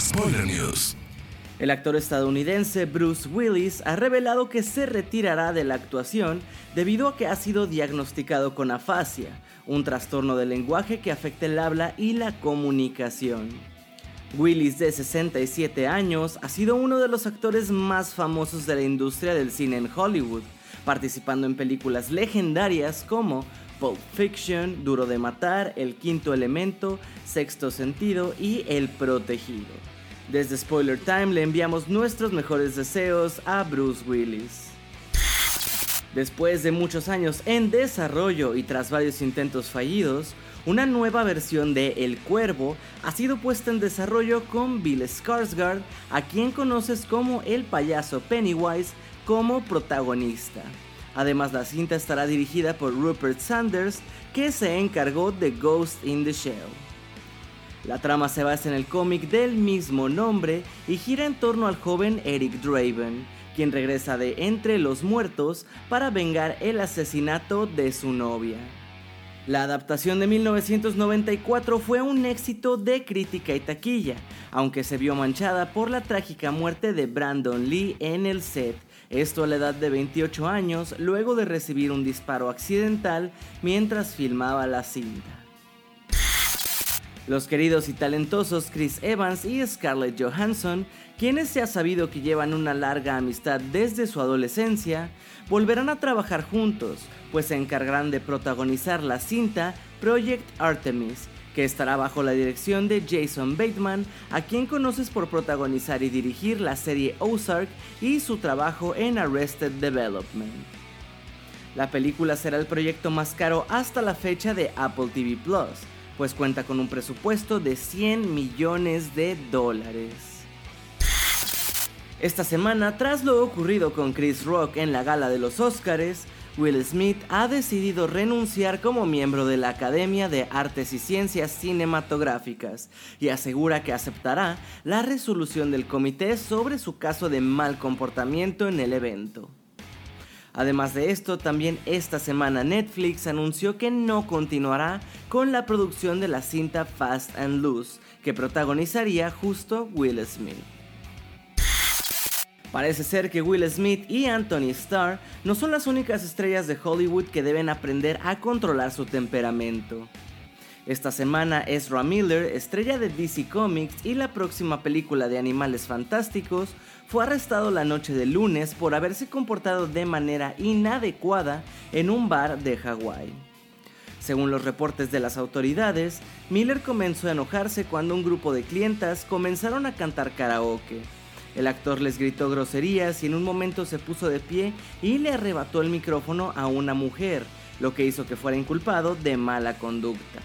Spoiler News. El actor estadounidense Bruce Willis ha revelado que se retirará de la actuación debido a que ha sido diagnosticado con afasia, un trastorno del lenguaje que afecta el habla y la comunicación. Willis, de 67 años, ha sido uno de los actores más famosos de la industria del cine en Hollywood, participando en películas legendarias como Pulp Fiction, Duro de Matar, El Quinto Elemento, Sexto Sentido y El Protegido. Desde Spoiler Time le enviamos nuestros mejores deseos a Bruce Willis. Después de muchos años en desarrollo y tras varios intentos fallidos, una nueva versión de El Cuervo ha sido puesta en desarrollo con Bill Skarsgård, a quien conoces como el payaso Pennywise, como protagonista. Además, la cinta estará dirigida por Rupert Sanders, que se encargó de Ghost in the Shell. La trama se basa en el cómic del mismo nombre y gira en torno al joven Eric Draven, quien regresa de entre los muertos para vengar el asesinato de su novia. La adaptación de 1994 fue un éxito de crítica y taquilla, aunque se vio manchada por la trágica muerte de Brandon Lee en el set, esto a la edad de 28 años luego de recibir un disparo accidental mientras filmaba la cinta. Los queridos y talentosos Chris Evans y Scarlett Johansson, quienes se ha sabido que llevan una larga amistad desde su adolescencia, volverán a trabajar juntos, pues se encargarán de protagonizar la cinta Project Artemis, que estará bajo la dirección de Jason Bateman, a quien conoces por protagonizar y dirigir la serie Ozark y su trabajo en Arrested Development. La película será el proyecto más caro hasta la fecha de Apple TV Plus, pues cuenta con un presupuesto de 100 millones de dólares. Esta semana, tras lo ocurrido con Chris Rock en la gala de los Oscars, Will Smith ha decidido renunciar como miembro de la Academia de Artes y Ciencias Cinematográficas y asegura que aceptará la resolución del comité sobre su caso de mal comportamiento en el evento. Además de esto, también esta semana Netflix anunció que no continuará con la producción de la cinta Fast and Loose, que protagonizaría justo Will Smith. Parece ser que Will Smith y Anthony Starr no son las únicas estrellas de Hollywood que deben aprender a controlar su temperamento. Esta semana Ezra Miller, estrella de DC Comics y la próxima película de Animales Fantásticos, fue arrestado la noche del lunes por haberse comportado de manera inadecuada en un bar de Hawái. Según los reportes de las autoridades, Miller comenzó a enojarse cuando un grupo de clientas comenzaron a cantar karaoke. El actor les gritó groserías y en un momento se puso de pie y le arrebató el micrófono a una mujer, lo que hizo que fuera inculpado de mala conducta.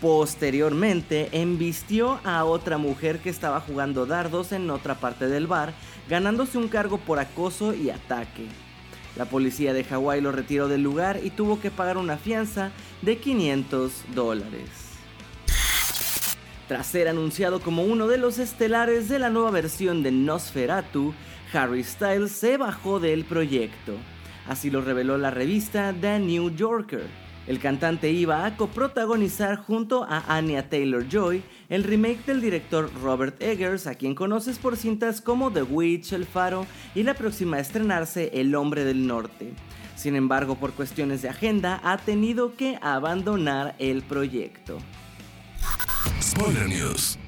Posteriormente, embistió a otra mujer que estaba jugando dardos en otra parte del bar, ganándose un cargo por acoso y ataque. La policía de Hawái lo retiró del lugar y tuvo que pagar una fianza de 500 dólares. Tras ser anunciado como uno de los estelares de la nueva versión de Nosferatu, Harry Styles se bajó del proyecto. Así lo reveló la revista The New Yorker. El cantante iba a coprotagonizar junto a Anya Taylor Joy el remake del director Robert Eggers, a quien conoces por cintas como The Witch, El Faro y la próxima a estrenarse El Hombre del Norte. Sin embargo, por cuestiones de agenda, ha tenido que abandonar el proyecto. News.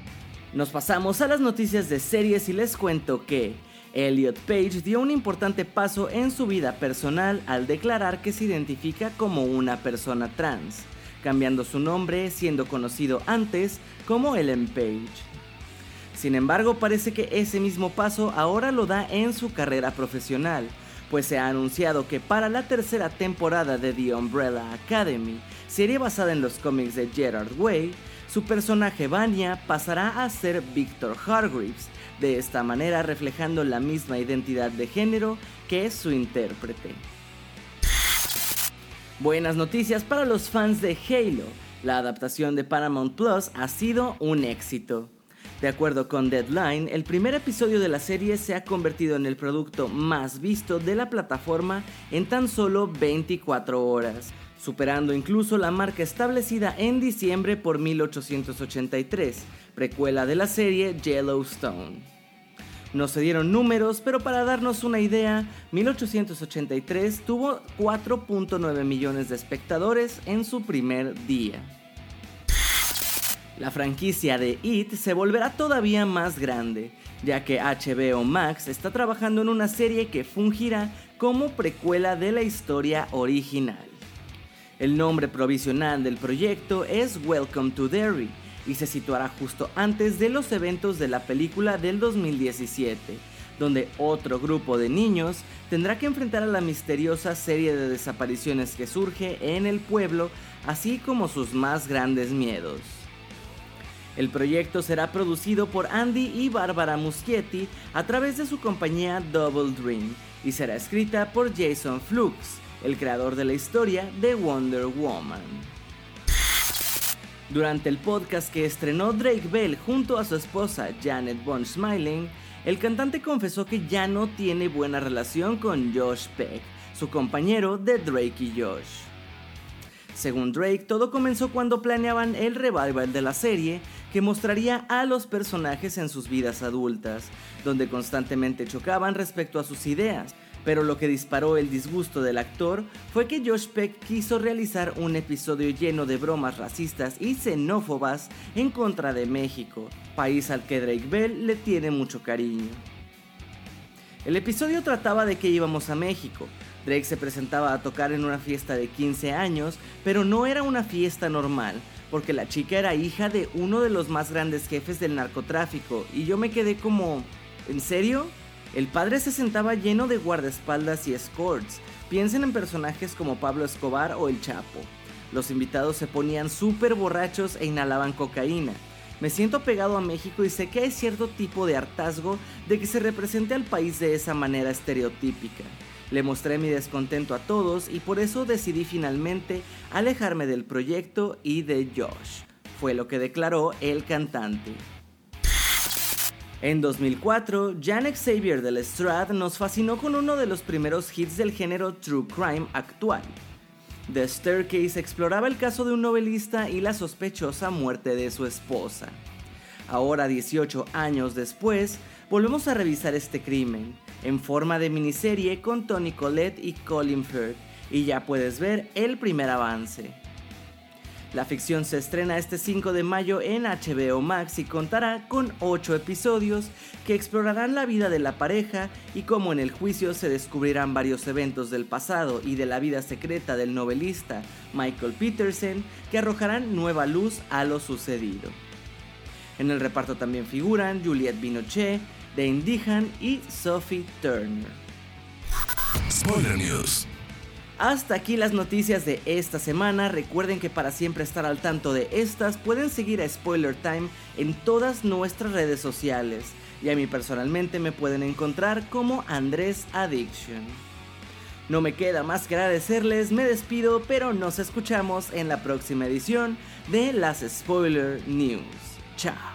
Nos pasamos a las noticias de series y les cuento que Elliot Page dio un importante paso en su vida personal al declarar que se identifica como una persona trans, cambiando su nombre siendo conocido antes como Ellen Page. Sin embargo, parece que ese mismo paso ahora lo da en su carrera profesional, pues se ha anunciado que para la tercera temporada de The Umbrella Academy, serie basada en los cómics de Gerard Way, su personaje Vanya pasará a ser Victor Hargreaves, de esta manera reflejando la misma identidad de género que su intérprete. Buenas noticias para los fans de Halo. La adaptación de Paramount Plus ha sido un éxito. De acuerdo con Deadline, el primer episodio de la serie se ha convertido en el producto más visto de la plataforma en tan solo 24 horas, superando incluso la marca establecida en diciembre por 1883, precuela de la serie Yellowstone. No se dieron números, pero para darnos una idea, 1883 tuvo 4.9 millones de espectadores en su primer día. La franquicia de It se volverá todavía más grande, ya que HBO Max está trabajando en una serie que fungirá como precuela de la historia original. El nombre provisional del proyecto es Welcome to Derry y se situará justo antes de los eventos de la película del 2017, donde otro grupo de niños tendrá que enfrentar a la misteriosa serie de desapariciones que surge en el pueblo, así como sus más grandes miedos. El proyecto será producido por Andy y Barbara Muschietti a través de su compañía Double Dream y será escrita por Jason Flux, el creador de la historia de Wonder Woman. Durante el podcast que estrenó Drake Bell junto a su esposa Janet Von Smiling, el cantante confesó que ya no tiene buena relación con Josh Peck, su compañero de Drake y Josh. Según Drake, todo comenzó cuando planeaban el revival de la serie que mostraría a los personajes en sus vidas adultas, donde constantemente chocaban respecto a sus ideas, pero lo que disparó el disgusto del actor fue que Josh Peck quiso realizar un episodio lleno de bromas racistas y xenófobas en contra de México, país al que Drake Bell le tiene mucho cariño. El episodio trataba de que íbamos a México. Drake se presentaba a tocar en una fiesta de 15 años, pero no era una fiesta normal, porque la chica era hija de uno de los más grandes jefes del narcotráfico, y yo me quedé como, ¿en serio? El padre se sentaba lleno de guardaespaldas y escorts. Piensen en personajes como Pablo Escobar o El Chapo. Los invitados se ponían súper borrachos e inhalaban cocaína. Me siento pegado a México y sé que hay cierto tipo de hartazgo de que se represente al país de esa manera estereotípica. Le mostré mi descontento a todos y por eso decidí finalmente alejarme del proyecto y de Josh. Fue lo que declaró el cantante. En 2004, Jan Xavier de Lestrade nos fascinó con uno de los primeros hits del género true crime actual. The Staircase exploraba el caso de un novelista y la sospechosa muerte de su esposa. Ahora, 18 años después, volvemos a revisar este crimen, en forma de miniserie con Tony Collette y Colin Firth, y ya puedes ver el primer avance. La ficción se estrena este 5 de mayo en HBO Max y contará con 8 episodios que explorarán la vida de la pareja y cómo en el juicio se descubrirán varios eventos del pasado y de la vida secreta del novelista Michael Peterson que arrojarán nueva luz a lo sucedido. En el reparto también figuran Juliette Binochet, Dane Dehan y Sophie Turner. Spoiler News. Hasta aquí las noticias de esta semana. Recuerden que para siempre estar al tanto de estas pueden seguir a Spoiler Time en todas nuestras redes sociales. Y a mí personalmente me pueden encontrar como Andrés Addiction. No me queda más que agradecerles, me despido, pero nos escuchamos en la próxima edición de las Spoiler News. Chao.